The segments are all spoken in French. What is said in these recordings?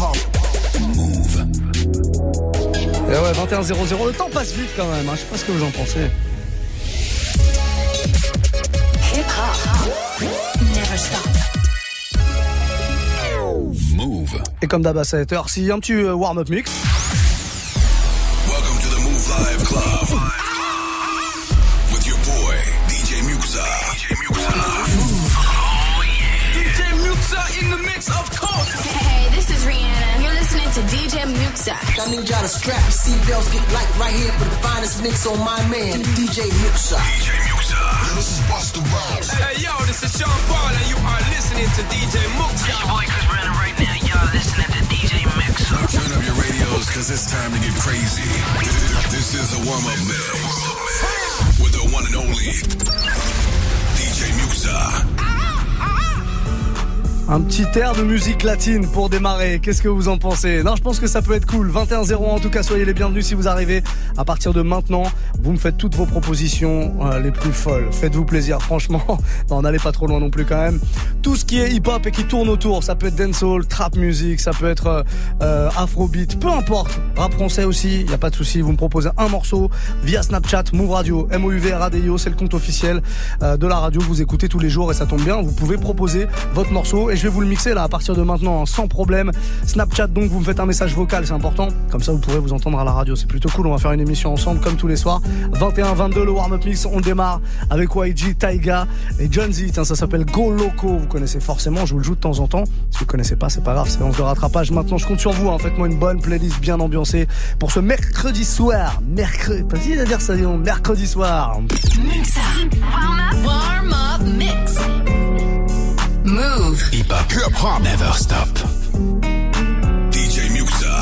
Move. Et ouais, 21-0-0, le temps passe vite quand même, hein. je sais pas ce que vous en pensez. Hip hop. Never stop. Move. Et comme d'hab à cette heure, si un petit euh, warm-up mix. Need y'all to strap your seatbelts, get light right here for the finest mix on my man, DJ Muxa. DJ Muxa. This is Busta Rhymes. Hey, yo, this is Sean Paul, and you are listening to DJ Muxa. boy Chris Brandon right now. Y'all listening to DJ Mix. Turn up your radios, cause it's time to get crazy. This is the warm-up mix. With the one and only DJ Muxa. Un petit air de musique latine pour démarrer. Qu'est-ce que vous en pensez? Non, je pense que ça peut être cool. 21-0 en tout cas, soyez les bienvenus si vous arrivez. À partir de maintenant, vous me faites toutes vos propositions euh, les plus folles. Faites-vous plaisir, franchement. Non, n'allez pas trop loin non plus quand même. Tout ce qui est hip-hop et qui tourne autour, ça peut être dancehall, trap music, ça peut être euh, euh, afrobeat, peu importe. Rap français aussi, y a pas de souci. Vous me proposez un morceau via Snapchat, Move Radio, MOUV Radio, c'est le compte officiel de la radio. Vous écoutez tous les jours et ça tombe bien. Vous pouvez proposer votre morceau et je vais vous le mixer là à partir de maintenant hein, sans problème. Snapchat donc vous me faites un message vocal, c'est important. Comme ça vous pourrez vous entendre à la radio. C'est plutôt cool. On va faire une émission ensemble comme tous les soirs. 21-22 le warm-up mix. On démarre avec YG, Taiga et John Z. Tiens, ça s'appelle Go Loco. Vous connaissez forcément. Je vous le joue de temps en temps. Si vous connaissez pas, c'est pas grave. C'est séance de rattrapage. Maintenant, je compte sur vous. hein. Faites-moi une bonne playlist bien ambiancée pour ce mercredi soir. Mercredi. Pas à dire ça. Mercredi soir. Warm up. Warm up mix. Move. Hip hop. Hip hop. Never stop. DJ Muxa.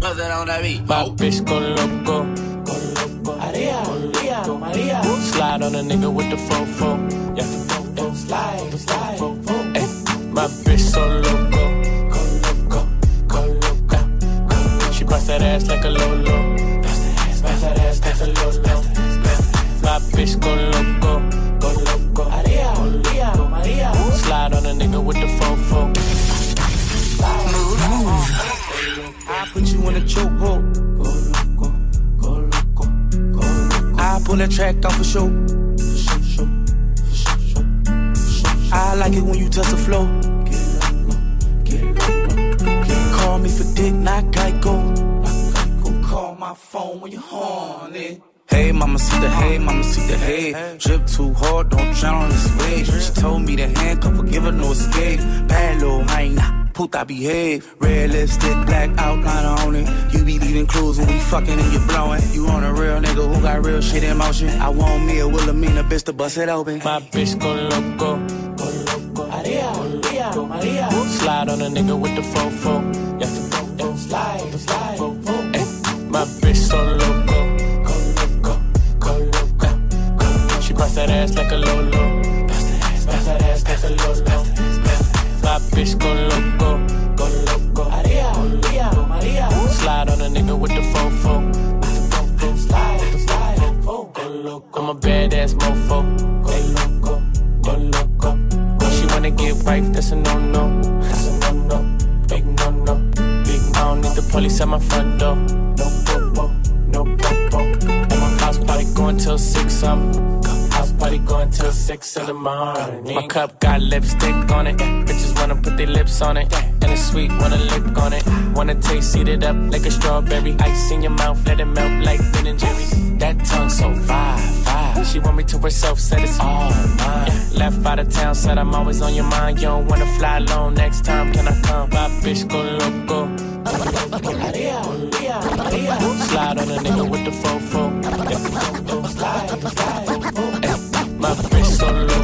Nothing on that beat. My bitch go loco. Maria, Maria, Maria. Slide on a nigga with the fofo. Yeah, fofo. Slide, slide. Ay, my bitch so loco. Go loco, go loco. She bust that ass like a lolo. For show, show, for show. I like it when you touch the flow. Call me for dick, not Geico. Call my phone when you're horny. Hey, mama, see the hey, mama, see the hey. Drip too hard, don't drown on this wave. She told me to handcuff her, give her no escape. Bad little hyena, puta behave. Red lipstick, black outline on it. You be leaving clues when we fucking and you blowing. You on a real nigga who got real shit in motion. I want me a Wilhelmina bitch to bust it open. My bitch go loco, go loco. Maria, Maria, Maria. Slide on a nigga with the fofo. Yeah, the fofo. Slide, slide. Ay, my bitch so loco, go loco, go loco. She bust that ass like a lolo. Bust that ass, bust that ass like a lolo. My bitch go loco, Slide on a nigga with the fofo. Slide, slide, fofo. Go. I'm a badass mofo. Go loco, go loco. She wanna get wife, that's a no no. That's a no no. Big no no. Big I don't need the police at my front door. No popo, no popo. And my house party going till six. I'm house party going till six in the morning. My cup got lipstick on it. Bitches wanna put their lips on it. Sweet, wanna lick on it. Wanna taste, eat it up like a strawberry. Ice in your mouth, let it melt like Ben and Jerry's. That tongue so fire, fire. She want me to herself, said it's all mine. Left out of town, said I'm always on your mind. You don't wanna fly alone next time, can I come? My bitch go loco. Slide on a nigga with the fofo. Slide, slide. My bitch so loco.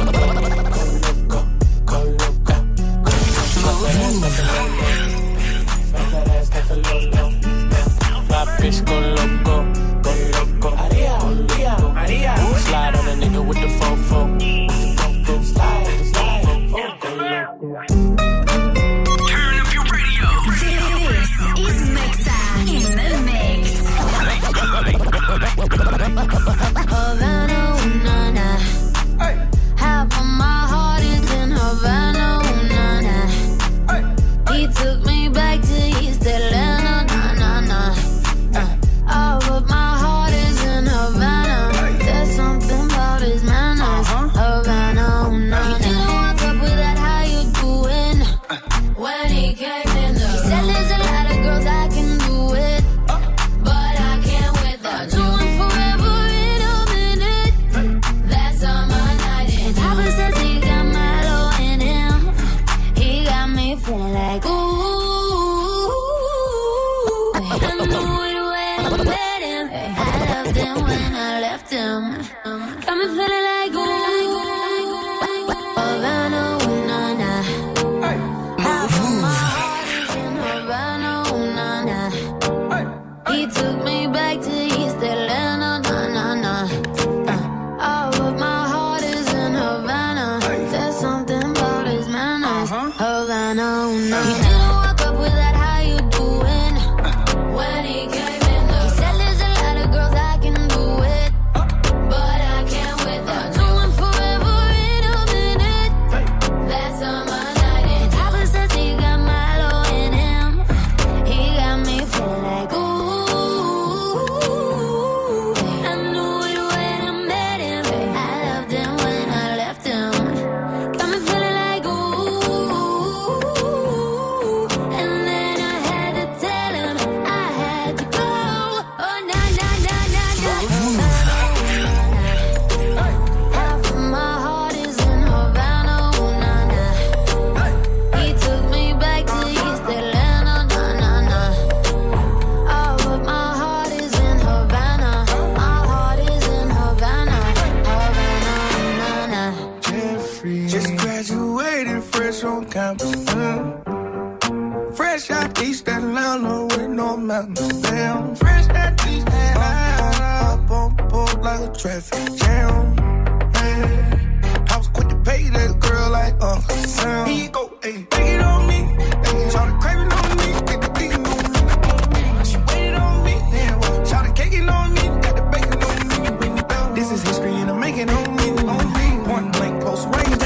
him when I feeling making on you. One blank, close range.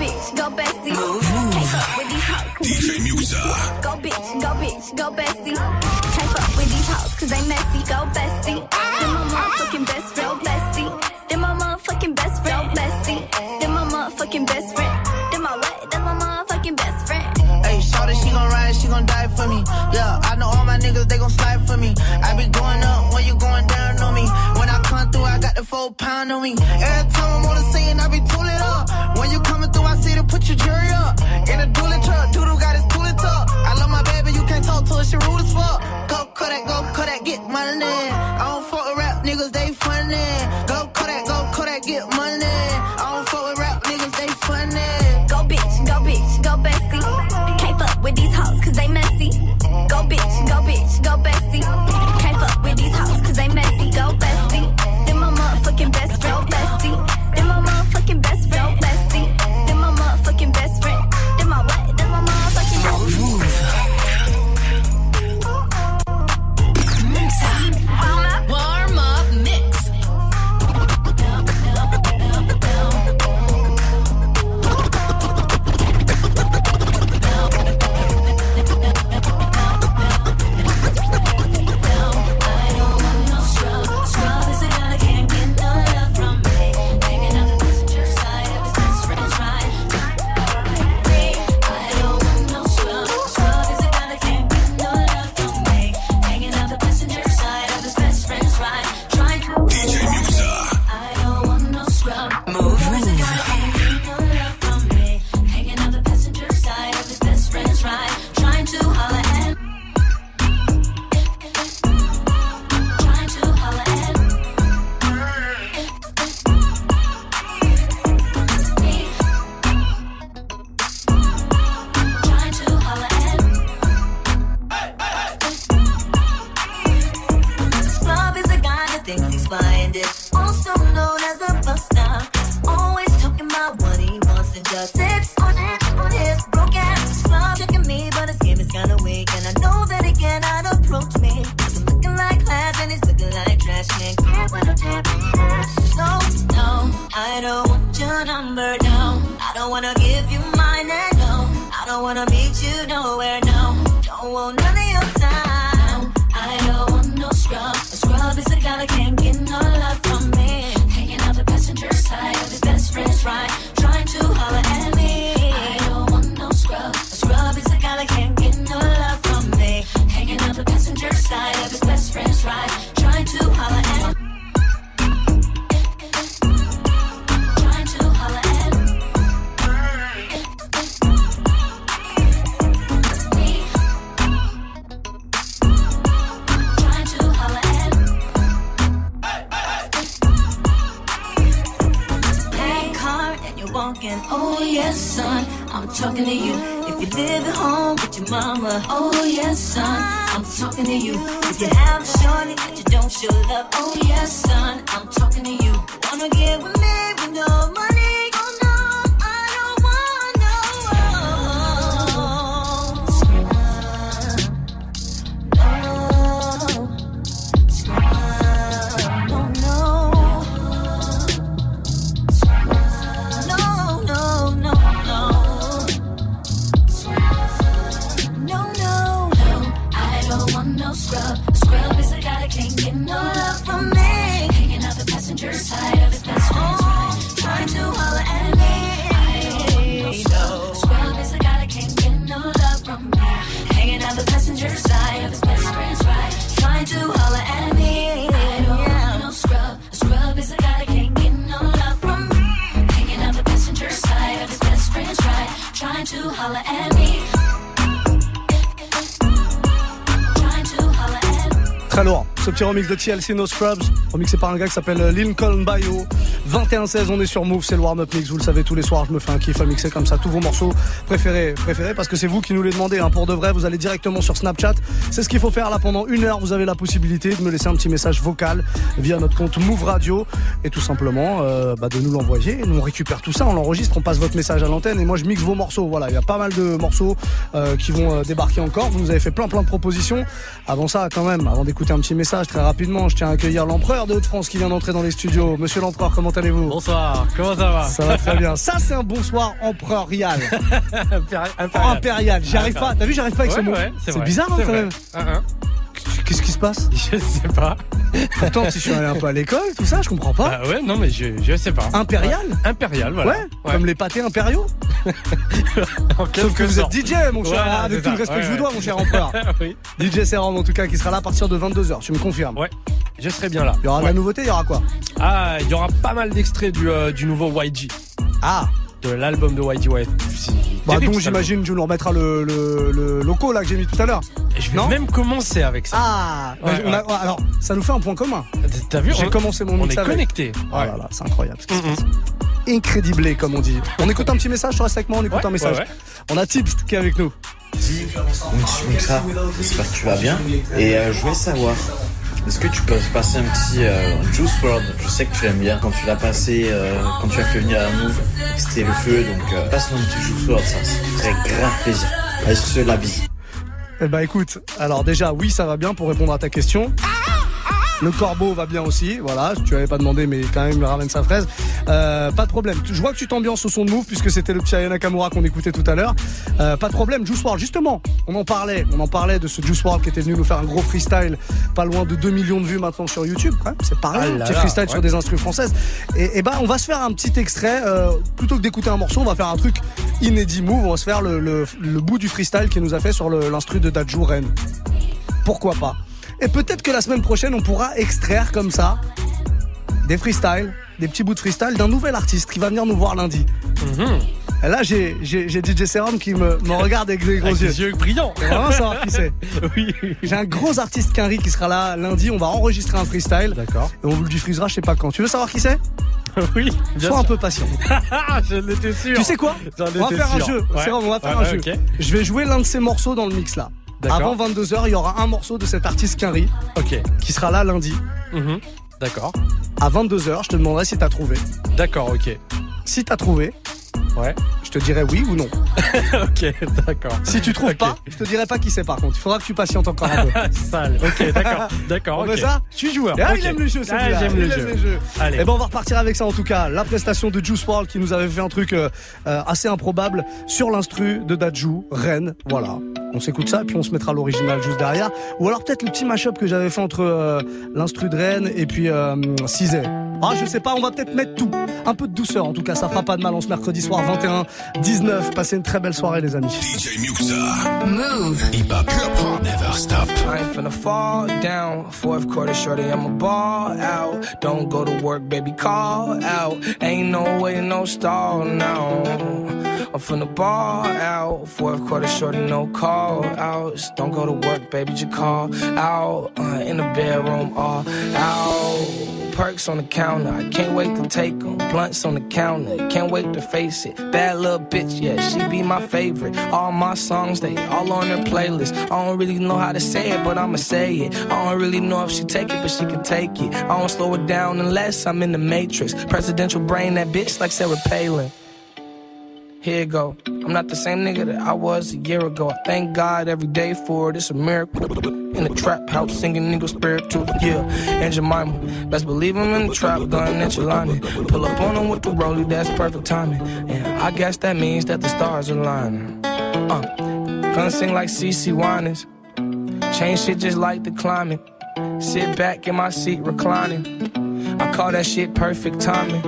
bitch, go bestie. Can't fuck with these hoes. DJ Musa. Go bitch, go bitch, go bestie. Can't fuck with these hoes, cause they messy, go bestie. Then my motherfucking best real bestie. Then my motherfucking best real bestie. Then my motherfucking best friend. Then my what? That's my motherfucking best friend. Hey, Shorty, she gon' ride, she gon' die for me. Yeah, I know all my niggas, they gon' slide for me. I be going up when you going down on me. When I come through, I got the full pound on me. Every time petit remix de TLC No Scrubs, remixé par un gars qui s'appelle euh, Lincoln Bio. 21-16, on est sur Move, c'est le warm-up mix. Vous le savez, tous les soirs, je me fais un kiff à mixer comme ça tous vos morceaux préférés, préférés parce que c'est vous qui nous les demandez. Hein. Pour de vrai, vous allez directement sur Snapchat. C'est ce qu'il faut faire là pendant une heure. Vous avez la possibilité de me laisser un petit message vocal via notre compte Move Radio et tout simplement euh, bah, de nous l'envoyer. Nous on récupère tout ça, on l'enregistre, on passe votre message à l'antenne et moi je mixe vos morceaux. Voilà, il y a pas mal de morceaux euh, qui vont euh, débarquer encore. Vous nous avez fait plein plein de propositions. Avant ça, quand même, avant d'écouter un petit message très rapidement, je tiens à accueillir l'empereur de Haute-France qui vient d'entrer dans les studios. Monsieur l'empereur, comment allez-vous Bonsoir, comment ça va Ça va très bien. Ça c'est un bonsoir empereurial. Impérial. Impérial. J'y arrive pas. T'as vu, j'arrive pas avec Ouais, ce mot. ouais, c'est bizarre hein, quand vrai. même. Qu'est-ce qui se passe? Je sais pas. Pourtant, si je suis allé un peu à l'école, tout ça, je comprends pas. Bah ouais, non, mais je, je sais pas. Impérial? Ouais. Impérial, voilà. Ouais, comme les pâtés impériaux. En Sauf que vous sorte. êtes DJ, mon cher, Voilà, avec tout le respect que je vous dois, mon cher empereur. oui. DJ Serum, en tout cas, qui sera là à partir de 22h, tu me confirmes? Ouais, je serai bien là. Il y aura de la nouveauté, il y aura quoi? Ah, il y aura pas mal d'extraits du, euh, du nouveau YG. Ah De l'album de ouais. C'est Bah, donc j'imagine, tu nous remettras le, le, le loco là que j'ai mis tout à l'heure. Et Je vais Non même commencer avec ça. Ah bah, Ouais, on a- ouais. Alors, ça nous fait un point commun. T'as vu J'ai on- commencé mon On mix est avec. connectés. Oh là là, c'est incroyable ce qui se passe. Incrédiblé, comme on dit. On écoute un petit message, tu restes avec moi, on écoute Ouais, un message. ouais, ouais. On a Tips qui est avec nous. Donc ça, j'espère que tu vas bien. Et euh, je voulais savoir, est-ce que tu peux passer un petit euh, Juice WRLD Je sais que tu l'aimes bien. Quand tu l'as passé, euh, quand tu as fait venir à Move, c'était le feu. Donc euh, passe-nous un petit Juice WRLD, ça, ferait grave plaisir. Allez, sur la bise. Eh bah écoute, alors déjà, oui, ça va bien pour répondre à ta question. Le corbeau va bien aussi, voilà, tu avais pas demandé mais quand même il ramène sa fraise. Euh, pas de problème, je vois que tu t'ambiances au son de Move puisque c'était le petit Aya Nakamura qu'on écoutait tout à l'heure. Euh, pas de problème, Juice WRLD, justement, on en parlait, on en parlait de ce Juice WRLD qui était venu nous faire un gros freestyle, pas loin de 2 millions de vues maintenant sur YouTube, c'est rien, Ah là petit là, freestyle sur des instruments françaises. Et, et bah on va se faire un petit extrait, euh, plutôt que d'écouter un morceau, on va faire un truc inédit Move, on va se faire le, le- le bout du freestyle qu'il nous a fait sur l'instru de Dajou Ren pourquoi pas? Et peut-être que la semaine prochaine, on pourra extraire comme ça des freestyles, des petits bouts de freestyle d'un nouvel artiste qui va venir nous voir lundi. Mhm. Et là, j'ai j'ai- j'ai DJ Serum qui me, me regarde avec des gros Avec yeux. des yeux brillants. Et vraiment savoir qui c'est. oui. J'ai un gros artiste Quinry qui sera là lundi. On va enregistrer un freestyle. D'accord. Et on vous le diffusera, je sais pas quand. Tu veux savoir qui c'est? Oui. bien Sois un peu patient. je l'étais sûr. Tu sais quoi? J'en On va faire un jeu. Ouais. Serum, on va faire Ouais, un jeu. Je vais jouer l'un de ces morceaux dans le mix là. Avant 22h, il y aura un morceau de cet artiste Quinry Ok. qui sera là lundi. Mhm. D'accord. À 22h, je te demanderai si t'as trouvé. D'accord, ok. Si t'as trouvé, Ouais. je te dirai oui ou non. ok, d'accord. Si tu trouves Ok. pas, je te dirai pas qui c'est par contre. Il faudra que tu patientes encore un peu. Sale. Ok, d'accord. D'accord. On ok. fait ça? Je suis joueur. Ah, ok. il aime le jeu, Ah, celui-là. j'aime Il le aime jeu. les jeux. Allez. Eh ben, on va repartir avec ça en tout cas. La prestation de Juice WRLD qui nous avait fait un truc euh, euh, assez improbable sur l'instru de Dajou, Rennes. Voilà. On s'écoute ça, puis on se mettra l'original juste derrière. Ou alors peut-être le petit mashup que j'avais fait entre euh, l'instru de Rennes et puis euh, Cizé. Ah, je sais pas, on va peut-être mettre tout. Un peu de douceur, en tout cas, ça fera pas de mal en ce mercredi soir 21, 19. Passez une très belle soirée, les amis. DJ Muxa. Move. Hip hop, never stop. I ain't finna fall down. Fourth quarter, shorty, I'ma ball out. Don't go to work, baby, call out. Ain't no way, no stall now. I'm finna ball out. Fourth quarter, shorty, no call outs. Don't go to work, baby, just call out. Uh, in the bedroom, all out. Perks on the counter, I can't wait to take them. Blunts on the counter, can't wait to face it. Bad little bitch, yeah, she be my favorite. All my songs, they all on her playlist. I don't really know how to say it, but I'ma say it. I don't really know if she take it, but she can take it. I don't slow it down unless I'm in the matrix. Presidential brain, that bitch like Sarah Palin. Here you go. I'm not the same nigga that I was a year ago. I thank God every day for it. It's a miracle. In the trap house, singing nigga spiritual. Yeah, and Jemima. Best believe I'm in the trap, gun your line. Pull up on him with the rollie, that's perfect timing. And I guess that means that the stars are lining. Uh, gonna sing like CC Winans. Change shit just like the climate. Sit back in my seat reclining. I call that shit perfect timing.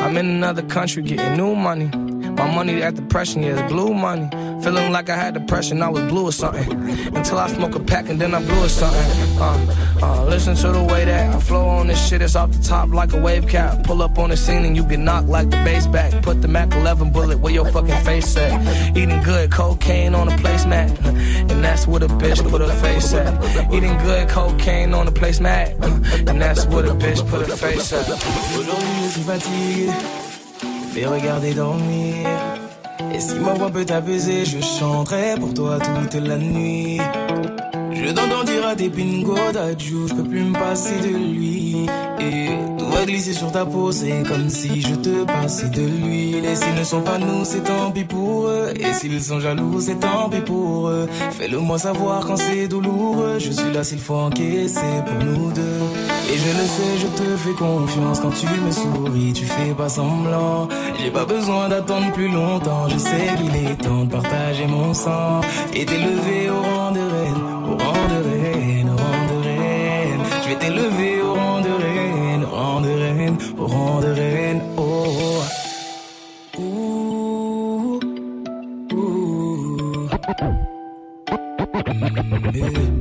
I'm in another country getting new money. My money at depression, yeah, it's blue money. Feeling like I had depression, I was blue or something. Until I smoke a pack and then I blew or something. Uh, uh, listen to the way that I flow on this shit, it's off the top like a wave cap. Pull up on the scene and you get knocked like the bass back. Put the Mac 11 bullet where your fucking face at. Eating good cocaine on a placemat. And that's where the bitch put her face at. Eating good cocaine on a placemat. And that's where the bitch put her face at. Fais regarder dormir. Et si ma voix peut t'apaiser, je chanterai pour toi toute la nuit. Je t'entends dire à tes pingos d'adjou, je peux plus me passer de lui. Et tout va glisser sur ta peau, c'est comme si je te passais de l'huile. Et s'ils ne sont pas nous, c'est tant pis pour eux. Et s'ils sont jaloux, c'est tant pis pour eux. Fais-le moi savoir quand c'est douloureux. Je suis là s'il faut encaisser pour nous deux. Et je le sais, je te fais confiance quand tu me souris, tu fais pas semblant. J'ai pas besoin d'attendre plus longtemps, je sais qu'il est temps de partager mon sang et t'élever au rang de reine, baby.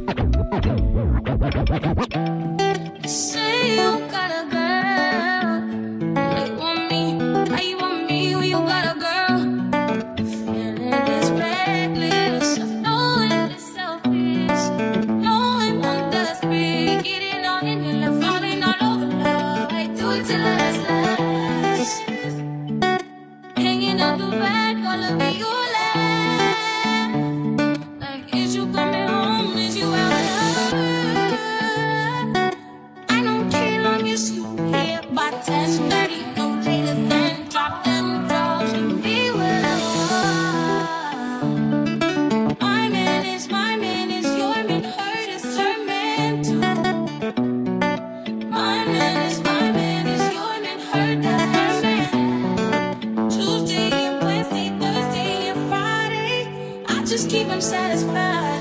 Just keep him satisfied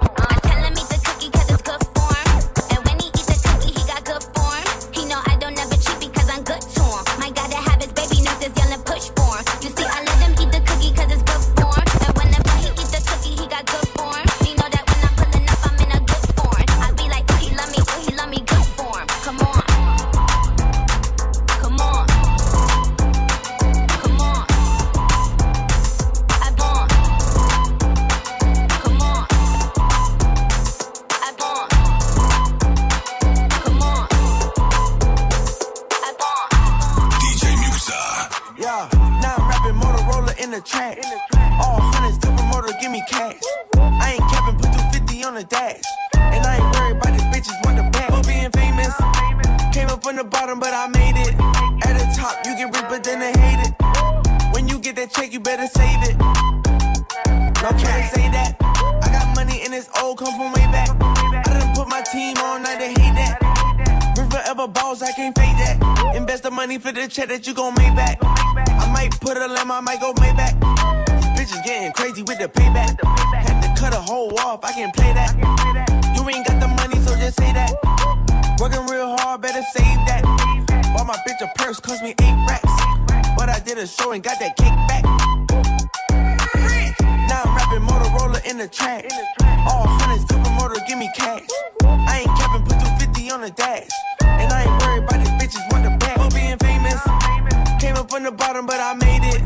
The bottom, but I made it.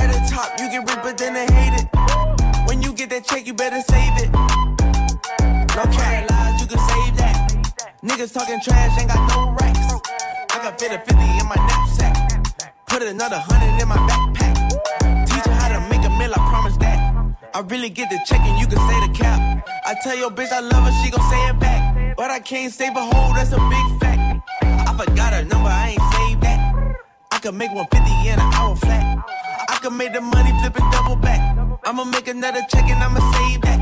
At the top, you get rich, but then they hate it. When you get that check, you better save it. No cat lies, you can save that. Niggas talking trash, ain't got no racks. I can fit a 50 in my knapsack. Put another hundred in my backpack. Teach her how to make a meal, I promise that. I really get the check and you can say the cap. I tell your bitch I love her, she gon' say it back. But I can't say behold, that's a big fact. I forgot her number, I ain't saved. I could make 150 in an hour flat. I could make the money flip and double back. I'ma make another check and I'ma save that.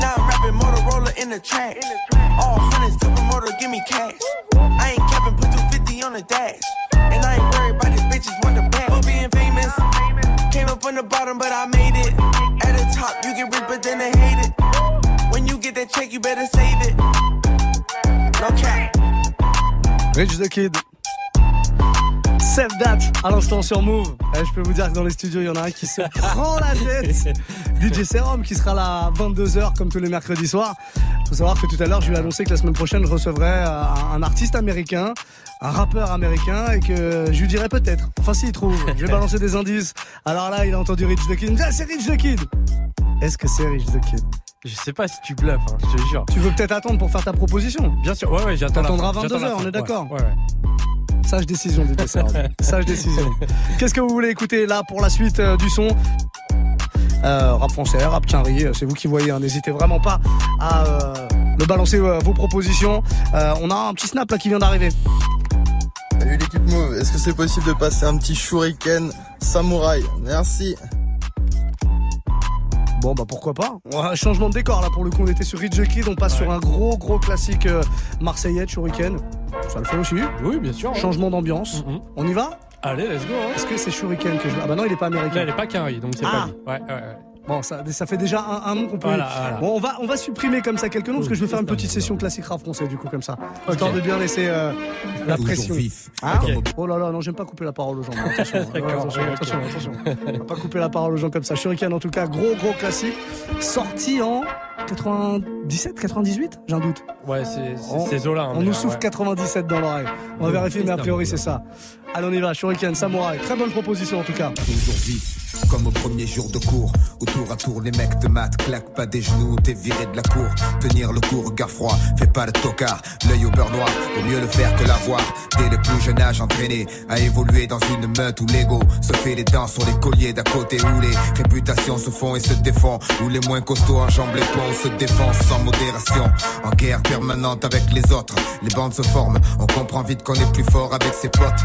Now I'm rapping Motorola in the trash. All hundreds to promoter, give me cash. I ain't capping, put 250 on the dash. And I ain't worried about these bitches want the bag. For being famous, came up from the bottom, but I made it. At the top, you get rich, but then they hate it. When you get that check, you better save it. No cap. Rich the Kid. Save that à l'instant sur Move. Eh, je peux vous dire que dans les studios, il y en a un qui se prend la tête. DJ Serum qui sera là à 22h comme tous les mercredis soirs. Faut savoir que tout à l'heure, je lui ai annoncé que la semaine prochaine, je recevrais euh, un artiste américain, un rappeur américain et que je lui dirais peut-être. Enfin, s'il trouve, je vais balancer des indices. Alors là, il a entendu Rich the Kid. Il ah, c'est Rich the Kid. Est-ce que c'est Rich the Kid? Je sais pas si tu bluffes, hein, je te jure. Tu veux peut-être attendre pour faire ta proposition Bien sûr, ouais, ouais, j'attends. T'attendras fin, j'attends la 22h, on est d'accord ouais, ouais, ouais. Sage décision, DJ Serum. Sage décision. Qu'est-ce que vous voulez écouter là pour la suite euh, du son Euh, Rap français, rap quinri, euh, c'est vous qui voyez. hein. N'hésitez vraiment pas à euh, me balancer euh, vos propositions. Euh, on a un petit snap là qui vient d'arriver. Salut l'équipe Move, est-ce que c'est possible de passer un petit shuriken samouraï? Merci. Bon bah pourquoi pas. Un changement de décor là pour le coup. On était sur the Kid, on passe sur un gros gros classique euh, marseillais, Shuriken. Ça le fait aussi. Oui, bien sûr. Changement d'ambiance. Mhm. On y va? Allez, let's go. hein. Est-ce que c'est Shuriken que je. Ah bah non, il est pas américain. Là, elle est pas carré, donc c'est Ah. pas lui. Ouais, ouais, ouais. Bon, ça, ça fait déjà un, un nom qu'on peut. Voilà, voilà. Bon, on va, on va supprimer comme ça quelques noms parce que je vais faire une petite session classique rap français du coup comme ça, histoire de bien laisser euh, la pression. Hein Oh là là, non, j'aime pas couper la parole aux gens. moi, Attention, attention, attention, attention. On va pas couper la parole aux gens comme ça. Shuriken en tout cas, gros gros classique, sorti en 97, 98, j'ai un doute. Ouais, c'est c'est Zola. hein, On nous souffle ouais. 97 dans l'oreille. On va vérifier, mais a priori c'est ça. Allez, on y va. Shuriken, Samouraï. Très bonne proposition en tout cas. Aujourd'hui, comme au premier jour de cours. Où tour à tour les mecs te matent, claque pas des genoux, t'es viré de la cour. Tenir le coup, regard froid, fais pas le tocard. L'œil au beurre noir, vaut mieux le faire que l'avoir. Dès le plus jeune âge entraîné à évoluer dans une meute où l'ego se fait les dents sur les colliers d'à côté où les réputations se font et se défont. Où les moins costauds enjambent les ponts, se défendent sans modération. En guerre permanente avec les autres, les bandes se forment. On comprend vite qu'on est plus fort avec ses potes.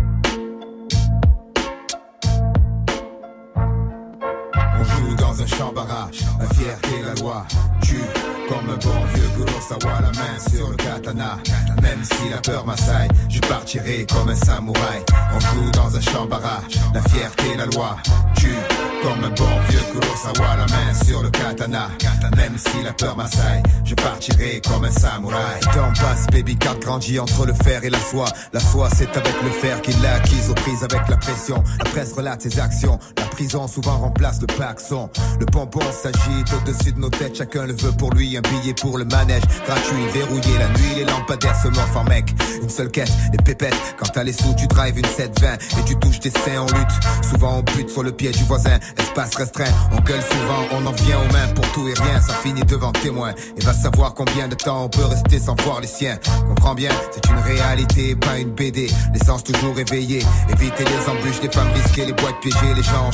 un la fierté, la loi. Tue comme un bon vieux Kurosawa, la main sur le katana. Même si la peur m'assaille, je partirai comme un samouraï. On joue dans un champ barrage, la fierté, la loi. Tue comme un bon vieux Kurosawa, la main sur le katana. Même si la peur m'assaille, je partirai comme un samouraï. Temps passe, baby car grandit entre le fer et la soie. La foi, c'est avec le fer qu'il l'a acquise aux prises avec la pression. La presse relate ses actions. Prison souvent remplace le paxon. Le pompon s'agite au-dessus de nos têtes, chacun le veut pour lui. Un billet pour le manège, gratuit, verrouillé la nuit, les lampadaires se morfent en mec. Une seule quête, les pépettes. Quand t'as les sous, tu drives une 720 et tu touches tes seins en lutte. Souvent on bute sur le pied du voisin, espace restreint. On gueule souvent, on en vient aux mains pour tout et rien. Ça finit devant témoin et va savoir combien de temps on peut rester sans voir les siens. Comprends bien, c'est une réalité, pas une BD. L'essence toujours éveillée, éviter les embûches, les femmes risquées, les boîtes piégées, les gens ont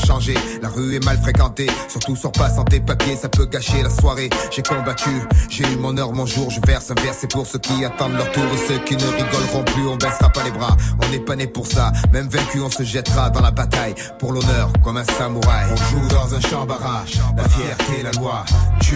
La rue est mal fréquentée, surtout sur pas santé papier, ça peut gâcher la soirée. J'ai combattu, j'ai eu mon heure, mon jour, je verse un verre, c'est pour ceux qui attendent leur tour et ceux qui ne rigoleront plus, on baissera pas les bras. On n'est pas né pour ça, même vaincu, on se jettera dans la bataille pour l'honneur comme un samouraï. On joue dans un champ barrage, la fierté, la loi, tue.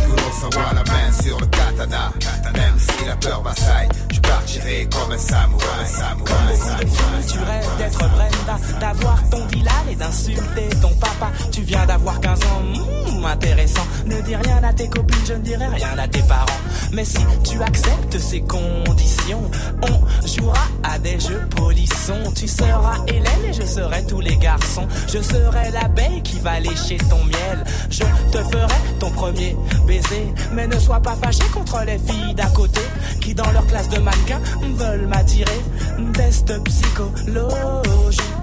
Kurosawa, la main sur le katana. Même si la peur m'assaille, je partirai comme un samouraï. Tu rêves d'être Brenda, d'avoir ton Dylan et d'insulter ton papa. Tu viens d'avoir 15 ans, hmm, intéressant. Ne dis rien à tes copines, je ne dirai rien à tes parents. Mais si tu acceptes ces conditions, on jouera à des jeux polissons. Tu seras Hélène et je serai tous les garçons. Je serai l'abeille qui va lécher ton miel. Je te ferai ton premier baiser. Mais ne sois pas fâché contre les filles d'à côté qui, dans leur classe de mannequins, veulent m'attirer. Test psychologique.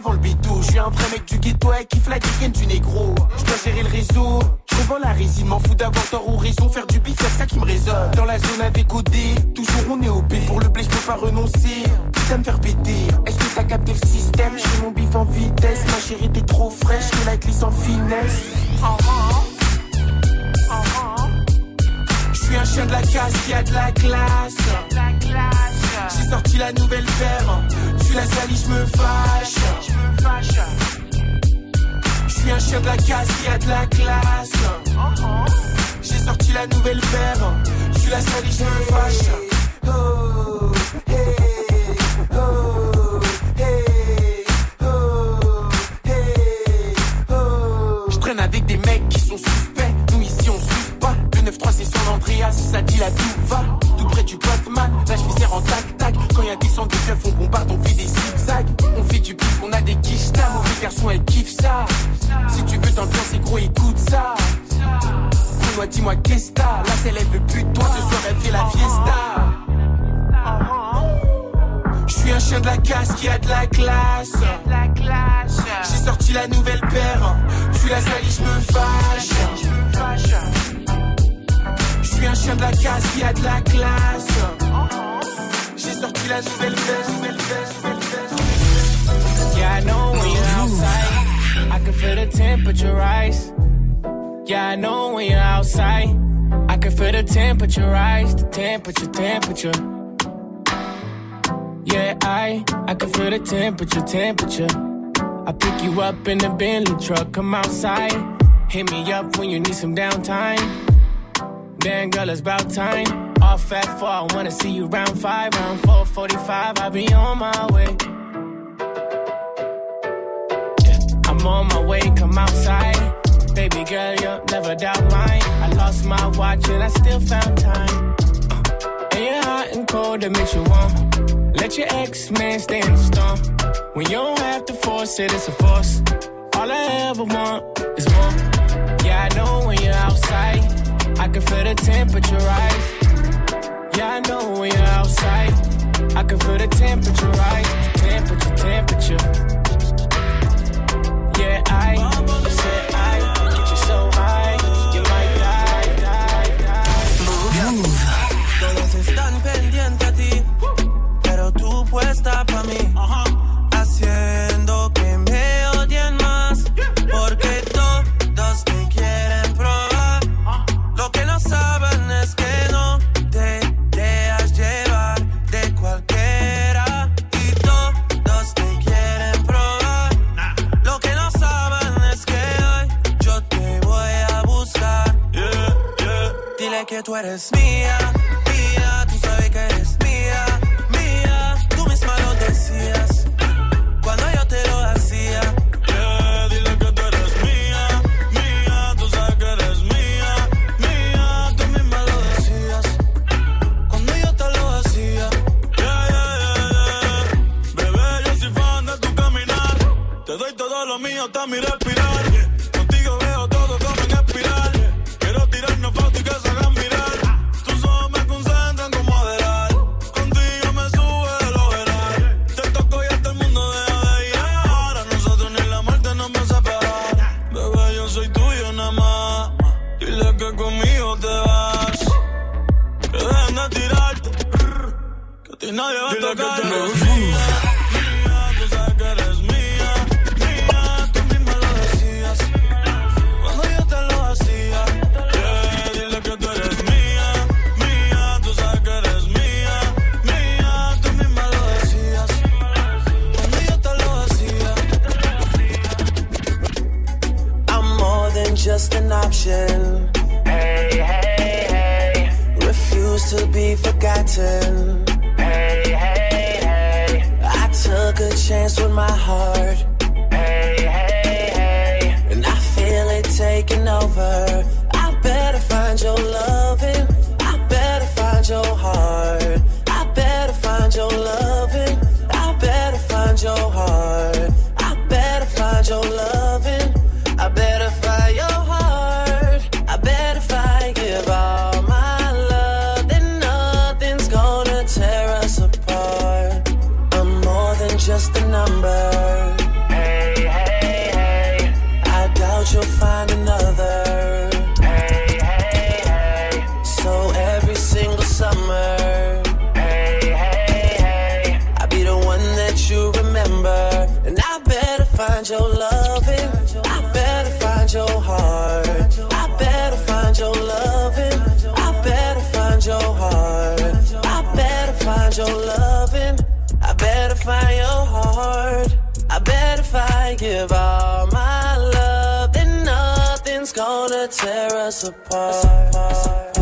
Vend le béto. Je un vrai mec du ghetto avec qui flag week du négro. Je dois gérer le réseau, je la résine, m'en fous d'avoir tort ou raison. Faire du bif, c'est ça qui me résonne. Dans la zone avec OD, toujours on est au B. Pour le blé, je peux pas renoncer. Putain me faire péter. Est-ce que t'as capté le système? Je mon bif en vitesse. Ma chérie, t'es trop fraîche, que la glisse en finesse. Je suis un chien de la casse qui a de la classe. J'ai sorti la nouvelle paire. Tu la salis, je me fâche. Je suis un chien de la casse qui a de la classe. J'ai sorti la nouvelle paire. Tu la salis, je me fâche. Oh, hey, avec des mecs qui sont suspects. Nous ici on suce pas. Le 9-3 c'est San Andreas, ça dit la tout va. Tout près Ils sont des keufs, on bombarde, on fait des zigzags. On fait du pif, on a des quiches là. Mauvais garçon, elle kiffe ça. Si tu veux t'ambiancer, gros, écoute ça. Dis-moi, dis-moi, qu'est-ce que t'as? Là, c'est veut plus de toi, ce soir, elle fait la fiesta. Je suis un chien de la casse qui a de la classe. J'ai sorti la nouvelle paire. Tu la salis, je me fâche. Je suis un chien de la casse qui a de la classe. Nouvelle nouvelle nouvelle. Yeah, I know when you're outside. I can feel the temperature rise. Yeah, I know when you're outside. I can feel the temperature rise. The temperature, temperature. Yeah, I I can feel the temperature, temperature. I pick you up in the Bentley truck, come outside. Hit me up when you need some downtime. Damn, girl, it's about time. Off at four, I wanna see you round five, round four forty-five. I'll be on my way. Yeah, I'm on my way, come outside. Baby girl, you'll never doubt mine. I lost my watch and I still found time. Uh, and you're hot and cold, that makes you warm. Let your ex man stay in the storm. When you don't have to force it, it's a force. All I ever want is more. Yeah, I know when you're outside, I can feel the temperature rise. Yeah, I know when you're outside, I can feel the temperature rise. Temperature, temperature. Yeah, I said I get you so high, you might die, die, die. Todos están pendientes a ti, pero tú puesta pa' mí. sweaters. Me find your heart. I better find, give all my love. Then nothing's gonna tear us apart.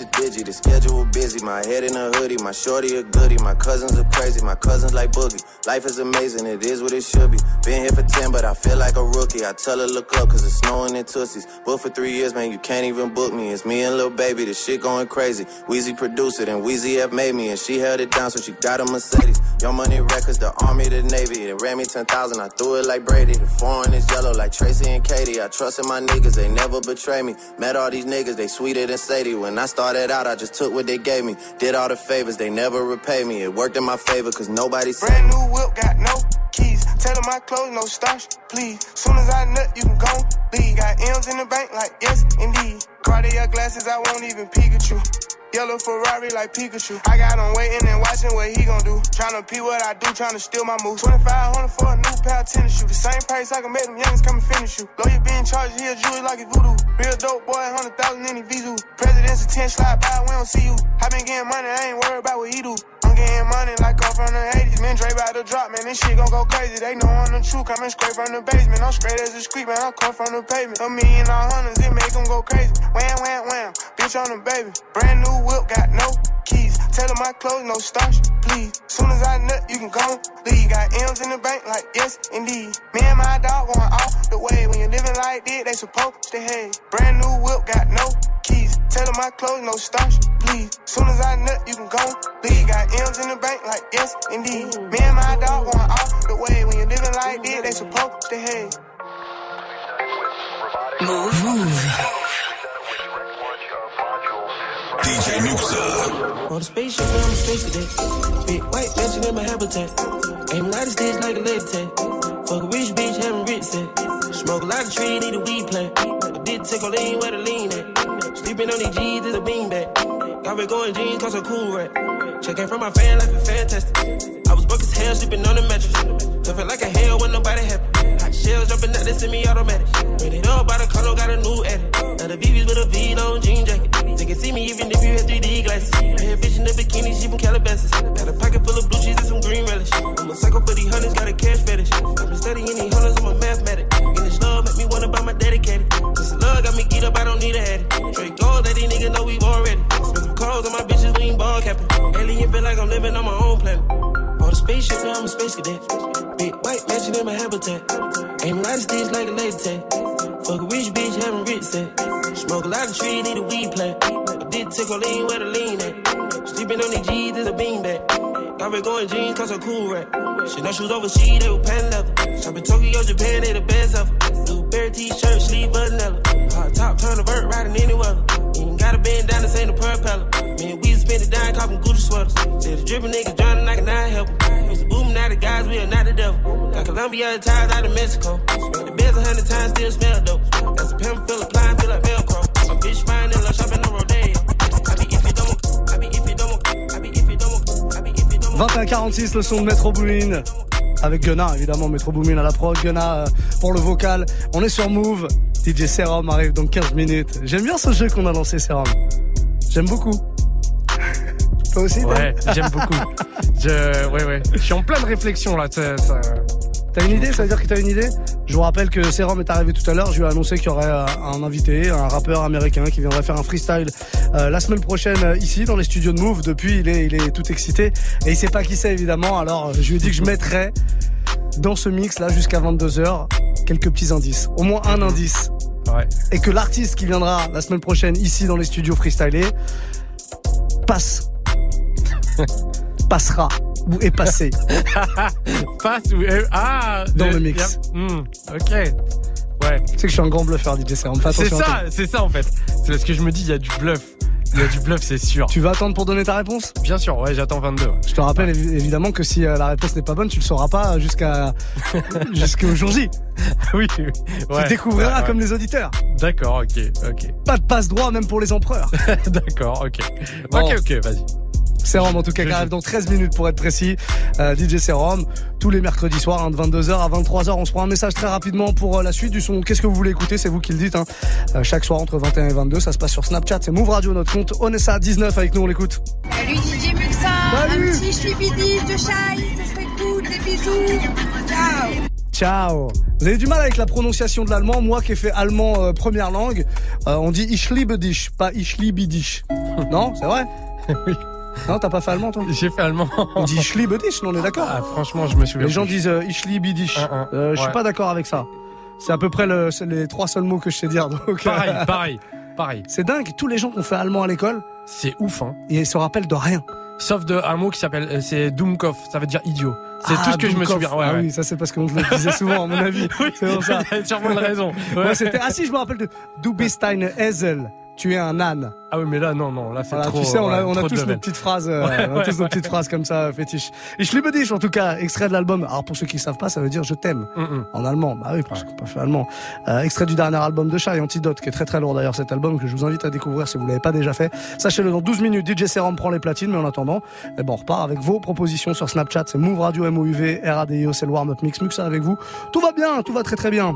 A digi. The schedule busy. My head in a hoodie. My shorty a goodie. My cousins are crazy. My cousins like boogie. Life is amazing. It is what it should be. Been here for 10, but I feel like a rookie. I tell her look up, cause it's snowing in Tussies. Booked for three years, man. You can't even book me. It's me and Lil Baby. The shit going crazy. Weezy produced it, and Weezy F made me, and she held it down, so she got a Mercedes. Your money records, the army, the navy. It ran me 10,000. I threw it like Brady. The foreign is yellow like Tracy and Katie. I trusted my niggas. They never betray me. Met all these niggas. They sweeter than Sadie. When I started out, I just took what they gave me. Did all the favors. They never repay me. It worked in my favor, cause nobody said Brand new whip, got no keys. Tell them my clothes, no starch, please. Soon as I nut, you can go leave. Got M's in the bank, like yes, indeed. Cartier glasses, I won't even you. Yellow Ferrari like Pikachu. I got him waiting and watching what he gon' do. Tryna pee what I do, tryna steal my moves. 2500 for a new pair of tennis shoes. The same price I can make them youngins come and finish you. Lawyer being charged here, jewelry like it's voodoo. Real dope boy, 100,000 in the Vizu. President's attention slide by, we don't see you. I been getting money, I ain't worried about what he do. I'm getting money like I'm from the 80s. Man, Dre about to drop, man. This shit gon' go crazy. They know I'm the truth. Coming straight from the basement. I'm straight as a street, man. I come from the pavement. A million all hundreds, it make them go crazy. Wham, wham, wham. Bitch on the baby. Brand new whip, got no keys. Tell them my clothes, no starch, please. Soon as I nut, you can go leave. Got M's in the bank, like yes, indeed. Me and my dog going off the way. When you're living like this, they supposed to hate. Brand new whip, got no. Tell them my clothes, no starch, please. Soon as I nut, you can go leave. Got M's in the bank, like yes, indeed. Me and my dog going off the way. When you're living like this, they supposed to hate. Move. Move. DJ Muxa. On the spaceship, I'm a space cadet. Big white mansion in my habitat. Aim a lot of stage like a lead tag. Fuck a rich bitch, having rich set. Smoke a lot of tree, need a weed plant. I did take a lean where the lean at. Sleeping on these G's is a beanbag. Got me going jeans, cause I'm cool rat. Checking from my fan life is fantastic. I was broke as hell, sleeping on the mattress. Felt like a hell when nobody happy. Hot shells jumping out, they semi automatic. Rated up by the color, got a new edit. Now the BB's with a V long jean jacket. They can see me even if you had 3D glasses. Red bitch in the bikini, she from Calabasas. Got a pocket full of blue cheese and some green relish. I'm a psycho for these hunters, got a cash fetish. I've been studying these hunters, I'm a mathematic. And this love make me wanna buy my dedicated. This love got me geeked up, I don't need a addy. Take a lean where the lean at. Sleeping on these G's is a beanbag. Got me going jeans cause I'm cool rat. Shit, no shoes overseas, they were pan leather. Shop in Tokyo, Japan, they the best ever. Blue bear t-shirt, sleeve vanilla. Hot top, turn the vert, riding any weather. Ain't gotta bend down, this ain't a propeller. Man, we spend it down, copping Gucci sweaters. Said the dripping niggas drowning, I cannot help 'em. Used to boom, now the guys, we are not the devil. Got Colombia ties out of Mexico. The beds a hundred times, still smell dope. Got some pimp, feel applying, feel like Velcro. 2146, le son de Metro Boomin. Avec Gunna, évidemment, Metro Boomin à la prod, Gunna euh, pour le vocal. On est sur Move. DJ Serum arrive dans 15 minutes. J'aime bien ce jeu qu'on a lancé, Serum. J'aime beaucoup. Toi aussi, Ouais, j'aime beaucoup. Je suis en pleine réflexion là. ça- ça- T'as une idée? Ça veut dire que t'as une idée? Je vous rappelle que Serum est arrivé tout à l'heure. Je lui ai annoncé qu'il y aurait euh, un invité, un rappeur américain qui viendrait faire un freestyle euh, la semaine prochaine euh, ici dans les studios de Move. Depuis, il est, il est tout excité et il sait pas qui c'est évidemment. Alors, euh, je lui ai dit que je mettrais dans ce mix là jusqu'à 22h quelques petits indices, au moins un indice. Ouais. Et que l'artiste qui viendra la semaine prochaine ici dans les studios freestylés passe, passera ou est passé. Passe ou euh, ah Dans euh, le mix. a- hmm, ok. Ouais. Tu sais que je suis un grand bluffeur, DJ Serum. C'est ça, c'est ça en fait. C'est parce que je me dis il y a du bluff. Il y a du bluff, c'est sûr. Tu vas attendre pour donner ta réponse? Bien sûr, ouais, j'attends 22. ouais. Je te rappelle évi- évidemment que si euh, la réponse n'est pas bonne, tu le sauras pas jusqu'à jusqu'au jour J. oui, oui. Ouais, tu découvriras comme les auditeurs. D'accord, ok, ok. Pas de passe droit même pour les empereurs. D'accord, ok. Bon. Ok, ok, vas-y. Serum en tout cas qui arrive dans 13 minutes pour être précis. Euh, DJ Serum, tous les mercredis soirs, hein, de 22h à 23h. On se prend un message très rapidement pour euh, la suite du son. Qu'est-ce que vous voulez écouter? C'est vous qui le dites. Hein. Euh, chaque soir entre 21 et 22, ça se passe sur Snapchat. C'est Move Radio, notre compte. Onessa 19 avec nous, on l'écoute. Salut DJ Muxa, Salut. un petit de chai, ce serait des bisous. Ciao. Ciao. Vous avez du mal avec la prononciation de l'allemand. Moi qui ai fait allemand première langue, on dit ich liebe dich, pas ich liebe dich. non, c'est vrai? Oui. Non, t'as pas fait allemand, toi J'ai fait allemand. On dit Ischli Bedisch, on est d'accord ah, Franchement, je me souviens. Les gens disent euh, Ischli euh, je suis pas d'accord avec ça. C'est à peu près les trois seuls mots que je sais dire. Euh. Pareil, pareil, pareil. C'est dingue, tous les gens qui ont fait allemand à l'école. C'est ouf, hein. Et ils se rappellent de rien. Sauf de un mot qui s'appelle, euh, c'est Doumkov, ça veut dire idiot. C'est ah, tout ce que je me souviens. Ouais, ah ouais. oui, ça c'est parce qu'on le disait souvent, à mon avis. oui, c'est pour ça. sûrement une raison. Ouais. c'était, ah si, je me rappelle de Dubestein Hazel tu es un âne. Ah oui, mais là, non, non, là, c'est voilà, trop. Tu sais, on a, tous nos petites phrases, euh, on a ouais, nos petites phrases comme ça, euh, fétiche. Et je Schlimmedisch, en tout cas, extrait de l'album. Alors, pour ceux qui ne savent pas, ça veut dire je t'aime. En allemand. Bah oui, parce qu'on peut faire allemand. Euh, extrait du dernier album de Chat et Antidote, qui est très très lourd d'ailleurs, cet album, que je vous invite à découvrir si vous ne l'avez pas déjà fait. Sachez-le, dans 12 minutes, DJ Serum prend les platines, mais en attendant, eh ben, on repart avec vos propositions sur Snapchat. C'est Move Radio, M-U-V, R-A-D-I-O, le warm-up mix, Muxa avec vous. Tout va bien, tout va très très bien.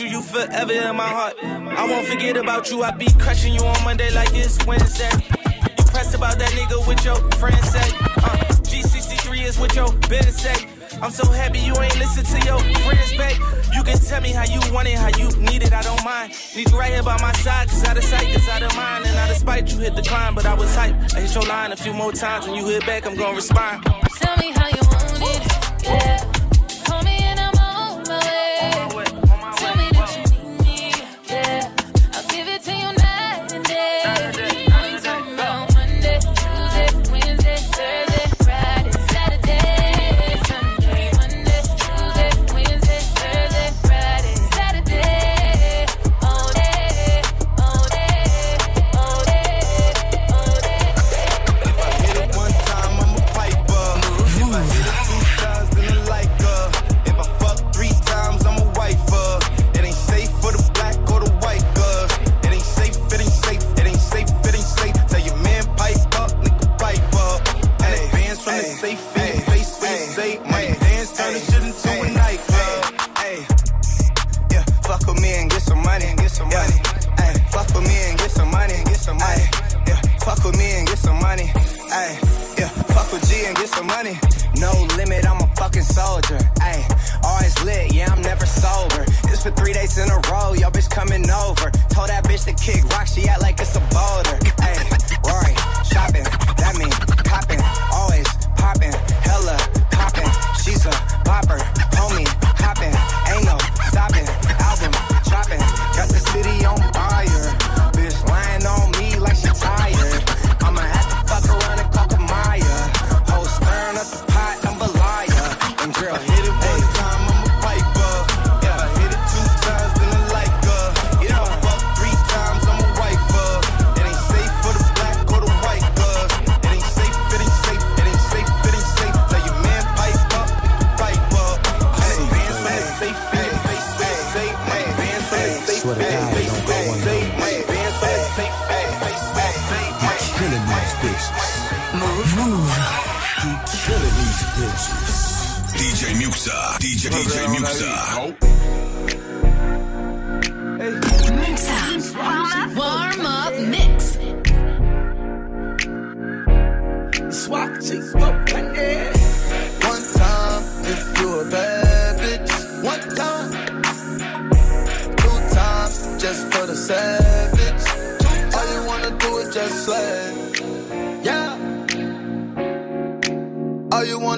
you, you forever in my heart. I won't forget about you, I be crushing you on Monday like it's Wednesday. You press about that nigga with your friends say. Uh, G63 is with your business say. I'm so happy you ain't listen to your friends, babe. You can tell me how you want it, how you need it, I don't mind. Need you right here by my side, cause out of sight, cause out of mind. And out of spite, you hit the climb, but I was hype. I hit your line a few more times, and you hit back, I'm gonna respond. Tell me how you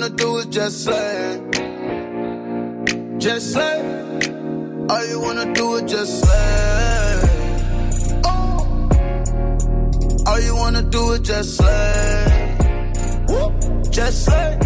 wanna do is just slay. Just slay. All you wanna do is just slay. Oh. All you wanna do is just slay. Whoop. Just slay.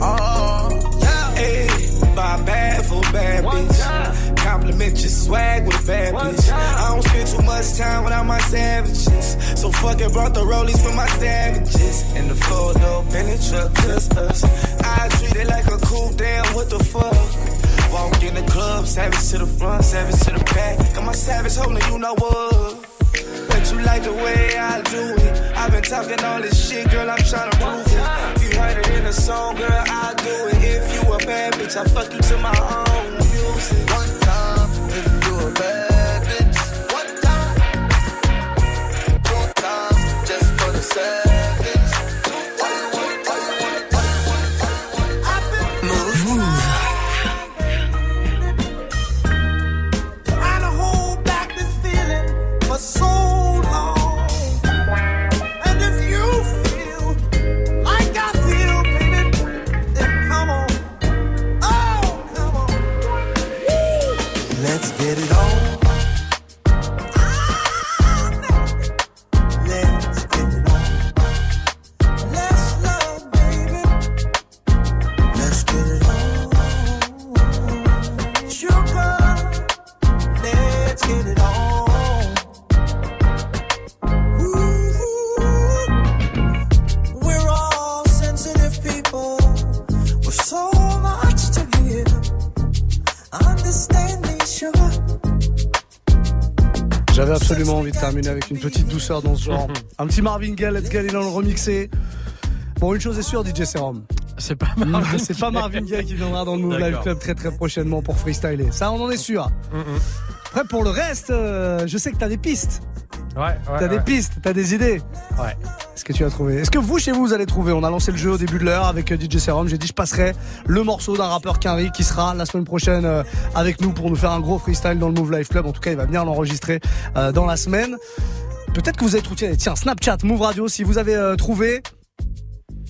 Oh. Yeah. Hey, buy bad for bad bitch compliment your swag with bad bitch. I don't spend too much time without my savages. So fuck it, brought the rollies for my savages, And the four door Bentley truck, just us. I treat it like a cool damn, what the fuck? Walk in the club, savage to the front, savage to the back. Got my savage holding, you know what? But you like the way I do it. I've been talking all this shit, girl, I'm trying to prove it. If you heard it in a song, girl, I do it. If you a bad bitch, I fuck you to my own music. Absolument envie de terminer avec une petite douceur dans ce genre. Un petit Marvin Gaye, Let's Get It On le remixé. Bon, une chose est sûre, DJ Serum. C'est pas Marvin C'est pas Marvin Gaye qui viendra dans le Move Live. Club très très prochainement pour freestyler. Ça, on en est sûr. Après, pour le reste, euh, je sais que t'as des pistes. Ouais, ouais. T'as des pistes, t'as des idées. Ouais. Est-ce que tu as trouvé Est-ce que vous, chez vous, vous allez trouver? On a lancé le jeu au début de l'heure avec euh, DJ Serum. J'ai dit, je passerai le morceau d'un rappeur Quinry qui sera la semaine prochaine euh, avec nous pour nous faire un gros freestyle dans le Move Life Club. En tout cas, il va venir l'enregistrer euh, dans la semaine. Peut-être que vous avez trouvé. Tiens, Snapchat, Move Radio, si vous avez trouvé,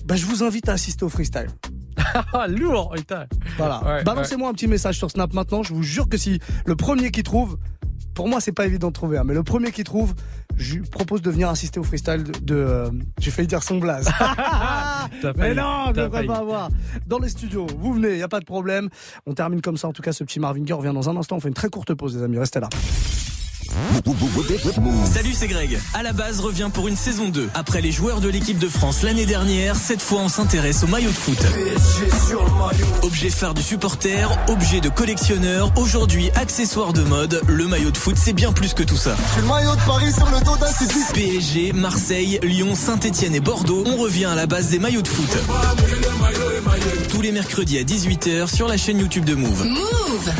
bah, je vous invite à assister au freestyle. Lourd, putain. Voilà. Ouais, Balancez-moi un petit message sur Snap maintenant. Je vous jure que si le premier qui trouve, pour moi c'est pas évident de trouver, hein, mais le premier qui trouve, je lui propose de venir assister au freestyle de. de, euh, J'ai failli dire son blaze. Mais non, je t'as devrais pas avoir. Dans les studios, vous venez, y a pas de problème. On termine comme ça. En tout cas, ce petit Marvin Gaye revient dans un instant. On fait une très courte pause, les amis. Restez là. Salut, c'est Greg. À la base revient pour une saison 2. Après les joueurs de l'équipe de France l'année dernière, cette fois on s'intéresse au maillot de foot. Objet phare du supporter, objet de collectionneur, aujourd'hui accessoire de mode, le maillot de foot c'est bien plus que tout ça. Le maillot de Paris sur le dos. PSG, Marseille, Lyon, Saint-Etienne et Bordeaux, on revient à la base des maillots de foot. Tous les mercredis à 18h sur la chaîne YouTube de Move. Move